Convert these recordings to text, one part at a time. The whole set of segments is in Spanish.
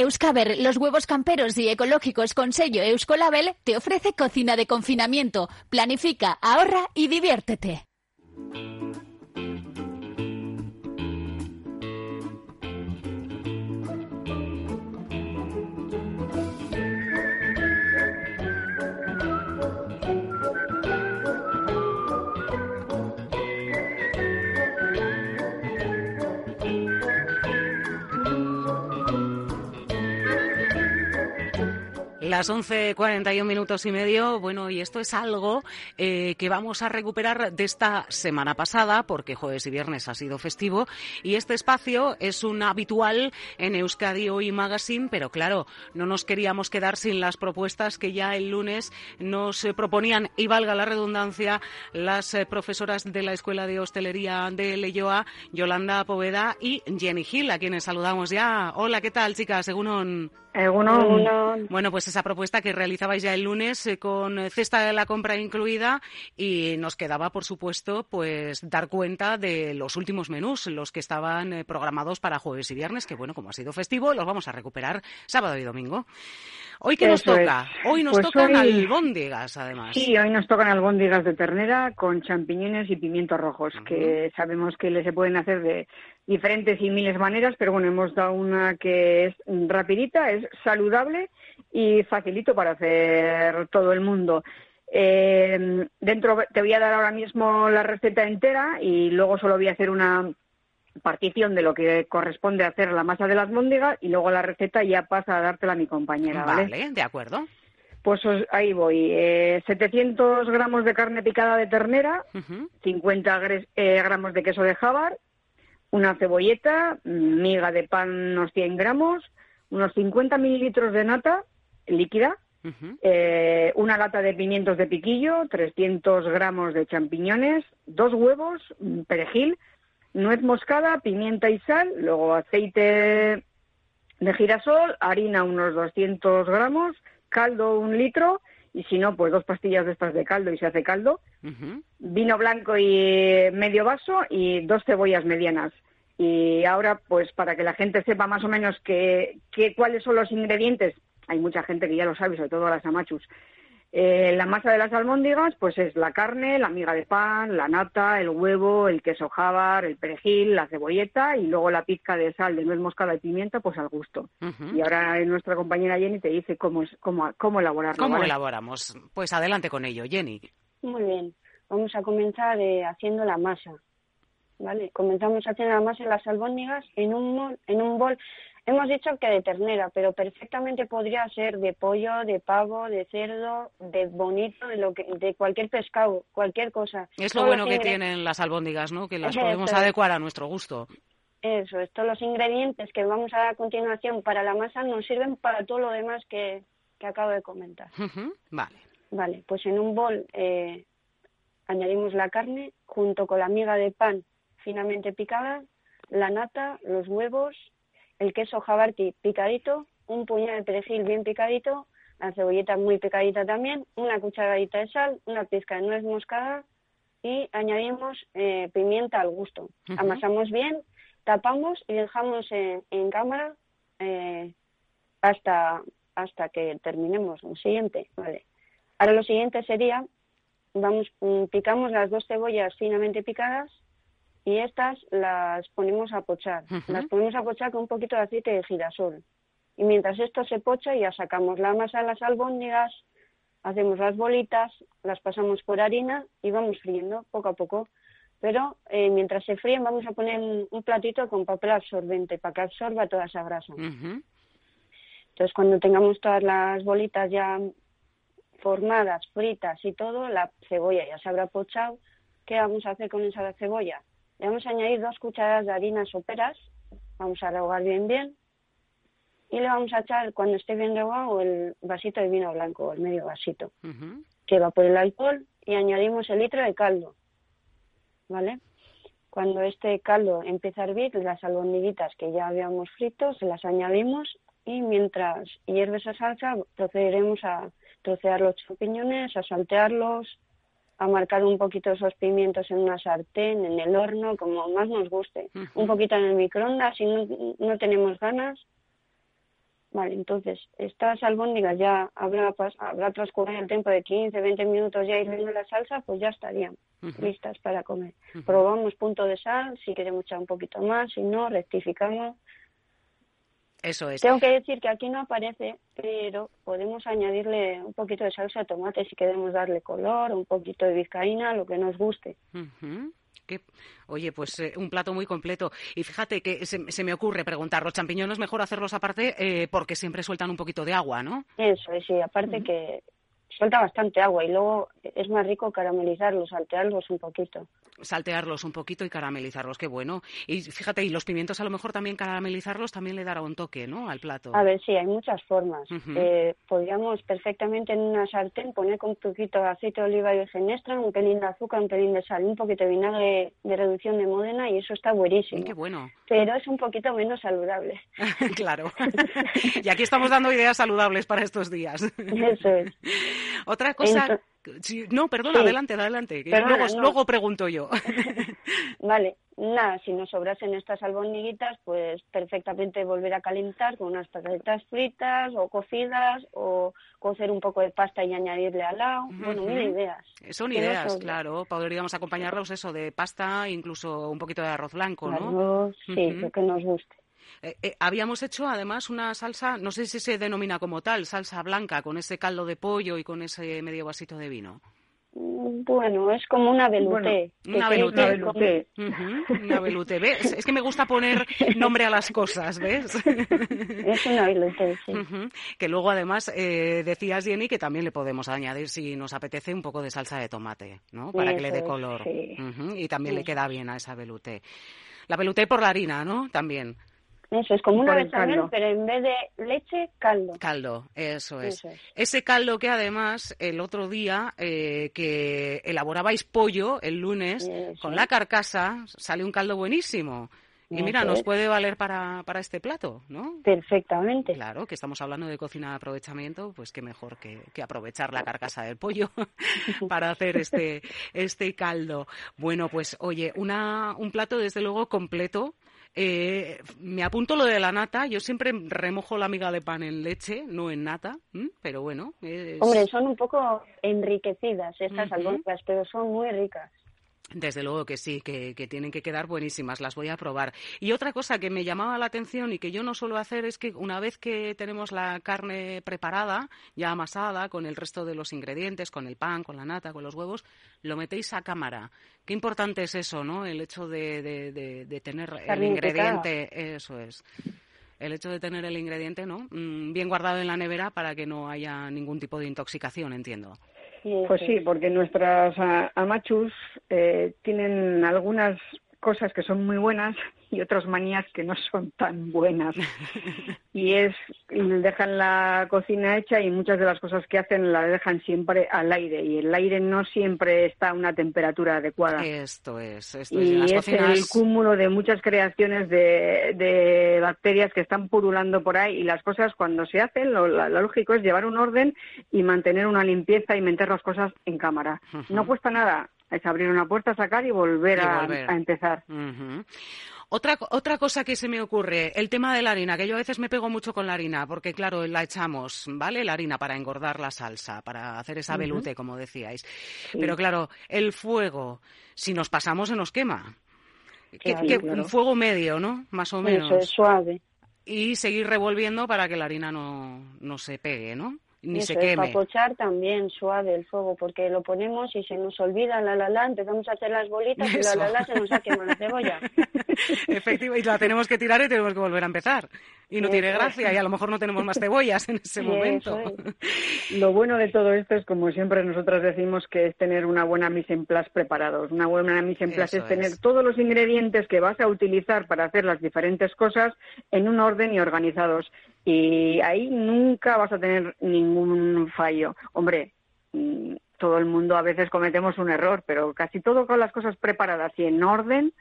Euskaber, los huevos camperos y ecológicos con sello Euskolabel, te ofrece cocina de confinamiento. Planifica, ahorra y diviértete. Las 11.41 minutos y medio. Bueno, y esto es algo eh, que vamos a recuperar de esta semana pasada, porque jueves y viernes ha sido festivo. Y este espacio es un habitual en Euskadi Hoy Magazine, pero claro, no nos queríamos quedar sin las propuestas que ya el lunes nos eh, proponían, y valga la redundancia, las eh, profesoras de la Escuela de Hostelería de Leyoa, Yolanda Poveda y Jenny Gil, a quienes saludamos ya. Hola, ¿qué tal, chicas? Según bueno, pues esa propuesta que realizabais ya el lunes eh, con cesta de la compra incluida y nos quedaba, por supuesto, pues dar cuenta de los últimos menús, los que estaban eh, programados para jueves y viernes, que bueno, como ha sido festivo, los vamos a recuperar sábado y domingo. Hoy qué nos toca? Hoy nos pues tocan albóndigas, además. Sí, hoy nos tocan albóndigas de ternera con champiñones y pimientos rojos, que sabemos que se pueden hacer de diferentes y miles maneras, pero bueno, hemos dado una que es rapidita, es saludable y facilito para hacer todo el mundo. Eh, dentro te voy a dar ahora mismo la receta entera y luego solo voy a hacer una partición de lo que corresponde hacer la masa de las móndigas y luego la receta ya pasa a dártela a mi compañera, ¿vale? Vale, de acuerdo. Pues ahí voy. Eh, 700 gramos de carne picada de ternera, 50 eh, gramos de queso de jabar, una cebolleta, miga de pan unos 100 gramos, unos 50 mililitros de nata líquida, eh, una lata de pimientos de piquillo, 300 gramos de champiñones, dos huevos, perejil, nuez moscada, pimienta y sal, luego aceite de girasol, harina unos 200 gramos, caldo un litro y si no, pues dos pastillas de estas de caldo y se hace caldo, vino blanco y medio vaso y dos cebollas medianas. Y ahora, pues para que la gente sepa más o menos que, cuáles son los ingredientes, hay mucha gente que ya lo sabe, sobre todo las amachus, eh, la masa de las albóndigas, pues es la carne, la miga de pan, la nata, el huevo, el queso jabar, el perejil, la cebolleta y luego la pizca de sal, de nuez moscada y pimienta, pues al gusto. Y ahora nuestra compañera Jenny te dice cómo, cómo, cómo elaborarlo. ¿Cómo elaboramos? Pues adelante con ello, Jenny. Muy bien. Vamos a comenzar eh, haciendo la masa. ¿Vale? Comenzamos haciendo la masa de las albóndigas en un, en un bol Hemos dicho que de ternera, pero perfectamente podría ser de pollo, de pavo, de cerdo, de bonito, de, lo que, de cualquier pescado, cualquier cosa. Es lo bueno que tienen las albóndigas, ¿no? Que las podemos adecuar a nuestro gusto. Eso, estos los ingredientes que vamos a dar a continuación para la masa nos sirven para todo lo demás que, que acabo de comentar. Vale. Vale, pues en un bol eh, añadimos la carne junto con la miga de pan finamente picada, la nata, los huevos, el queso jabarti picadito, un puñado de perejil bien picadito, la cebolleta muy picadita también, una cucharadita de sal, una pizca de nuez moscada y añadimos eh, pimienta al gusto. Amasamos bien, tapamos y dejamos en, cámara eh, hasta, hasta que terminemos. Lo siguiente, vale. Ahora lo siguiente sería, vamos, mm, picamos las dos cebollas finamente picadas, y estas las ponemos a pochar. Las ponemos a pochar con un poquito de aceite de girasol. Y mientras esto se pocha, ya sacamos la masa de las albóndigas, hacemos las bolitas, las pasamos por harina y vamos friendo poco a poco. Pero eh, mientras se fríen vamos a poner un, platito con papel absorbente para que absorba toda esa grasa. Entonces cuando tengamos todas las bolitas ya formadas, fritas y todo, la cebolla ya se habrá pochado. ¿Qué vamos a hacer con esa cebolla? Le vamos a añadir dos cucharadas de harina soperas. Vamos a rehogar bien bien. y le vamos a echar cuando esté bien rehogado el vasito de vino blanco, el medio vasito, que va por el alcohol y añadimos el litro de caldo, ¿vale? Cuando este caldo empieza a hervir, las albondiguitas que ya habíamos frito se las añadimos y mientras hierve esa salsa procederemos a trocear los champiñones, a saltearlos, a marcar un poquito esos pimientos en una sartén, en el horno, como más nos guste. Un poquito en el microondas si no, no tenemos ganas. Vale, entonces, estas albóndigas ya habrá, habrá transcurrido el tiempo de 15, 20 minutos ya hirviendo la salsa, pues ya estarían listas para comer. Probamos punto de sal, si queremos echar un poquito más, si no, rectificamos eso es. Tengo que decir que aquí no aparece, pero podemos añadirle un poquito de salsa de tomate si queremos darle color, un poquito de vizcaína, lo que nos guste. oye, pues eh, un plato muy completo. Y fíjate que se, me ocurre preguntar, los champiñones mejor hacerlos aparte eh, porque siempre sueltan un poquito de agua, ¿no? Eso, sí, aparte que suelta bastante agua y luego es más rico caramelizarlos, saltearlos un poquito. Saltearlos un poquito y caramelizarlos, qué bueno. Y fíjate, y los pimientos a lo mejor también caramelizarlos también le dará un toque, ¿no? Al plato. A ver, sí, hay muchas formas. Eh, podríamos perfectamente en una sartén poner con un poquito de aceite de oliva y virgen extra, un pelín de azúcar, un pelín de sal, un poquito de vinagre de reducción de Módena y eso está buenísimo. Qué bueno. Pero es un poquito menos saludable. claro. y aquí estamos dando ideas saludables para estos días. eso es. Otra cosa... no, perdón, adelante, adelante. luego, pregunto yo. vale, nada, si nos sobrasen estas albondiguitas, pues perfectamente volver a calentar con unas patatas fritas o cocidas o cocer un poco de pasta y añadirle al lado. Bueno, mil ideas. Son ideas, claro. Podríamos acompañarlos eso de pasta, incluso un poquito de arroz blanco, ¿no? Arroz, sí, lo que nos guste. Eh, eh, habíamos hecho además una salsa, no sé si se denomina como tal, salsa blanca, con ese caldo de pollo y con ese medio vasito de vino. Bueno, es como una veluté. una veluté. una veluté. ¿Ves? Es que me gusta poner nombre a las cosas, ¿ves? es una veluté, sí. Que luego además eh, decías, Jenny, que también le podemos añadir, si nos apetece, un poco de salsa de tomate, ¿no? Para que le dé color. Y también le queda bien a esa veluté. La veluté por la harina, ¿no? También. Eso es como una bechamel, pero en vez de leche, caldo. Caldo, eso es. Ese caldo que además el otro día eh, que elaborabais pollo el lunes con la carcasa, sale un caldo buenísimo. Y mira, nos puede valer para, para este plato, ¿no? Perfectamente. Claro, que estamos hablando de cocina de aprovechamiento, pues qué mejor que, que aprovechar la carcasa del pollo para hacer este, este caldo. Bueno, pues oye, una, un plato desde luego completo eh, me apunto lo de la nata. Yo siempre remojo la miga de pan en leche, no en nata, pero bueno. Hombre, son un poco enriquecidas estas uh pero son muy ricas. Desde luego que sí, que, tienen que quedar buenísimas, las voy a probar. Y otra cosa que me llamaba la atención y que yo no suelo hacer es que una vez que tenemos la carne preparada, ya amasada, con el resto de los ingredientes, con el pan, con la nata, con los huevos, lo metéis a cámara. Qué importante es eso, ¿no? El hecho de, de, tener el ingrediente, eso es el hecho de tener el ingrediente no mm, bien guardado en la nevera para que no haya ningún tipo de intoxicación entiendo pues sí, porque nuestras amachus eh, tienen algunas cosas que son muy buenas y otras manías que no son tan buenas. y es, dejan la cocina hecha y muchas de las cosas que hacen la dejan siempre al aire y el aire no siempre está a una temperatura adecuada. Esto es, esto y es. el cúmulo de muchas creaciones de, bacterias que están purulando por ahí y las cosas cuando se hacen, lo, lógico es llevar un orden y mantener una limpieza y meter las cosas en cámara. No cuesta nada, es abrir una puerta, sacar y volver, A, empezar. Otra, otra cosa que se me ocurre, el tema de la harina, que yo a veces me pego mucho con la harina, porque claro, la echamos, ¿vale? La harina para engordar la salsa, para hacer esa velute, como decíais. Pero claro, el fuego, si nos pasamos se nos quema. Un fuego medio, ¿no? Más o menos. Eso es suave. Y seguir revolviendo para que la harina no, no se pegue, ¿no? Ni Eso se queme. Es, para pochar también suave el fuego, porque lo ponemos y se nos olvida la la la, empezamos a hacer las bolitas y la la la se nos ha quemado la cebolla. Efectivamente, y la tenemos que tirar y tenemos que volver a empezar. Y no tiene gracia, y a lo mejor no tenemos más cebollas en ese momento. Lo bueno de todo esto es, como siempre nosotras decimos, que es tener una buena mise en place preparados. Una buena mise en place es tener todos los ingredientes que vas a utilizar para hacer las diferentes cosas en un orden y organizados Y ahí nunca vas a tener ningún fallo. Hombre, mm, todo el mundo a veces cometemos un error, pero casi todo con las cosas preparadas y en orden,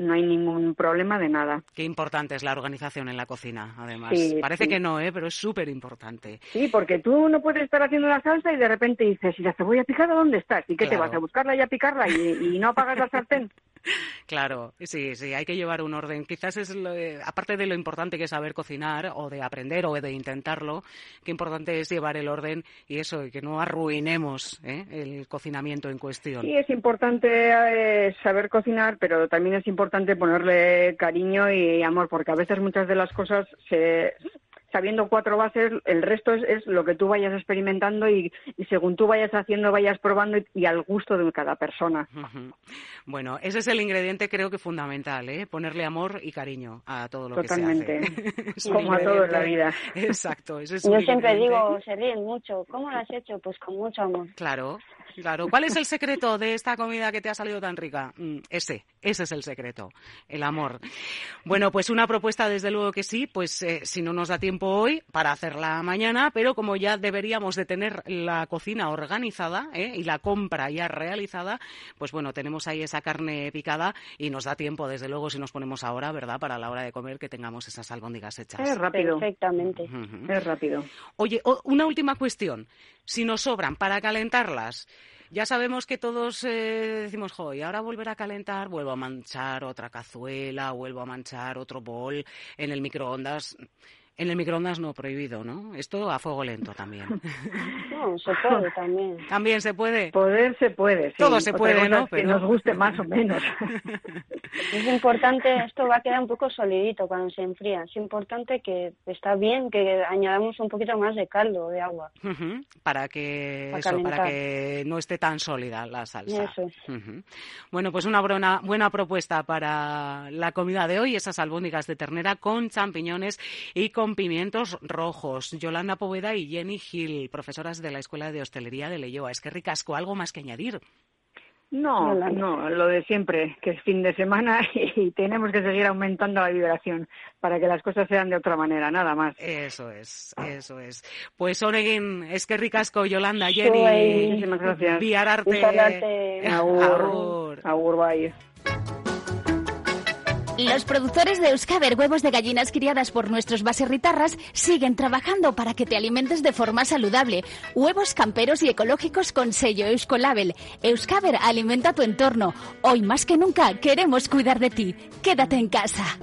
no hay ningún problema de nada. Qué importante es la organización en la cocina, además. Parece que no, ¿eh? pero es súper importante. Sí, porque tú no puedes estar haciendo la salsa y de repente dices, ¿y la cebolla picada dónde estás? ¿Y qué te vas a buscarla y a picarla y, y no apagas la sartén? Claro, sí, sí, hay que llevar un orden. Quizás es, aparte de lo importante que es saber cocinar o de aprender o de intentarlo, qué importante es llevar el orden y eso, y que no arruinemos ¿eh? el cocinamiento en cuestión. Sí, es importante eh, saber cocinar, pero también es importante ponerle cariño y amor, porque a veces muchas de las cosas se, sabiendo cuatro bases, el resto es, lo que tú vayas experimentando y, según tú vayas haciendo, vayas probando y, al gusto de cada persona. Bueno, ese es el ingrediente creo que fundamental, ¿eh? ponerle amor y cariño a todo lo que se hace. como a todo en la vida. Exacto. Ese es Yo siempre digo, se ríen mucho. ¿Cómo lo has hecho? Pues con mucho amor. Claro, Claro, ¿cuál es el secreto de esta comida que te ha salido tan rica? Mm, ese, ese es el secreto, el amor. Bueno, pues una propuesta desde luego que sí, pues eh, si no nos da tiempo hoy para hacerla mañana, pero como ya deberíamos de tener la cocina organizada ¿eh? y la compra ya realizada, pues bueno, tenemos ahí esa carne picada y nos da tiempo desde luego si nos ponemos ahora, ¿verdad? Para la hora de comer que tengamos esas albóndigas hechas. Es rápido. Perfectamente. Es rápido. Oye, una última cuestión. Si nos sobran para calentarlas, ya sabemos que todos eh, decimos, jo, y ahora volver a calentar, vuelvo a manchar otra cazuela, vuelvo a manchar otro bol en el microondas. En el microondas no prohibido, ¿no? Esto a fuego lento también. No, se puede también. También se puede. Poder se puede, sí. Todo se puede, ¿no? Que nos guste más o menos. Es importante, esto va a quedar un poco solidito cuando se enfría. Es importante que está bien que añadamos un poquito más de caldo, de agua. Para que eso, para que no esté tan sólida la salsa. Eso. Bueno, pues una buena, buena propuesta para la comida de hoy, esas albóndigas de ternera con champiñones y con pimientos rojos. Yolanda Poveda y Jenny Gil, profesoras de la Escuela de Hostelería de Leyoa. Es que ricasco, ¿algo más que añadir? No, no, lo de siempre, que es fin de semana y tenemos que seguir aumentando la vibración para que las cosas sean de otra manera, nada más. Eso es, eso es. Pues Oregin, es que ricasco, Yolanda, Jenny. Muchísimas gracias. Viararte. Agur. Agur, bye. Los productores de Euskaber huevos de gallinas criadas por nuestros baserritarras siguen trabajando para que te alimentes de forma saludable. Huevos camperos y ecológicos con sello Euskolabel. Euskaber alimenta tu entorno. Hoy más que nunca queremos cuidar de ti. Quédate en casa.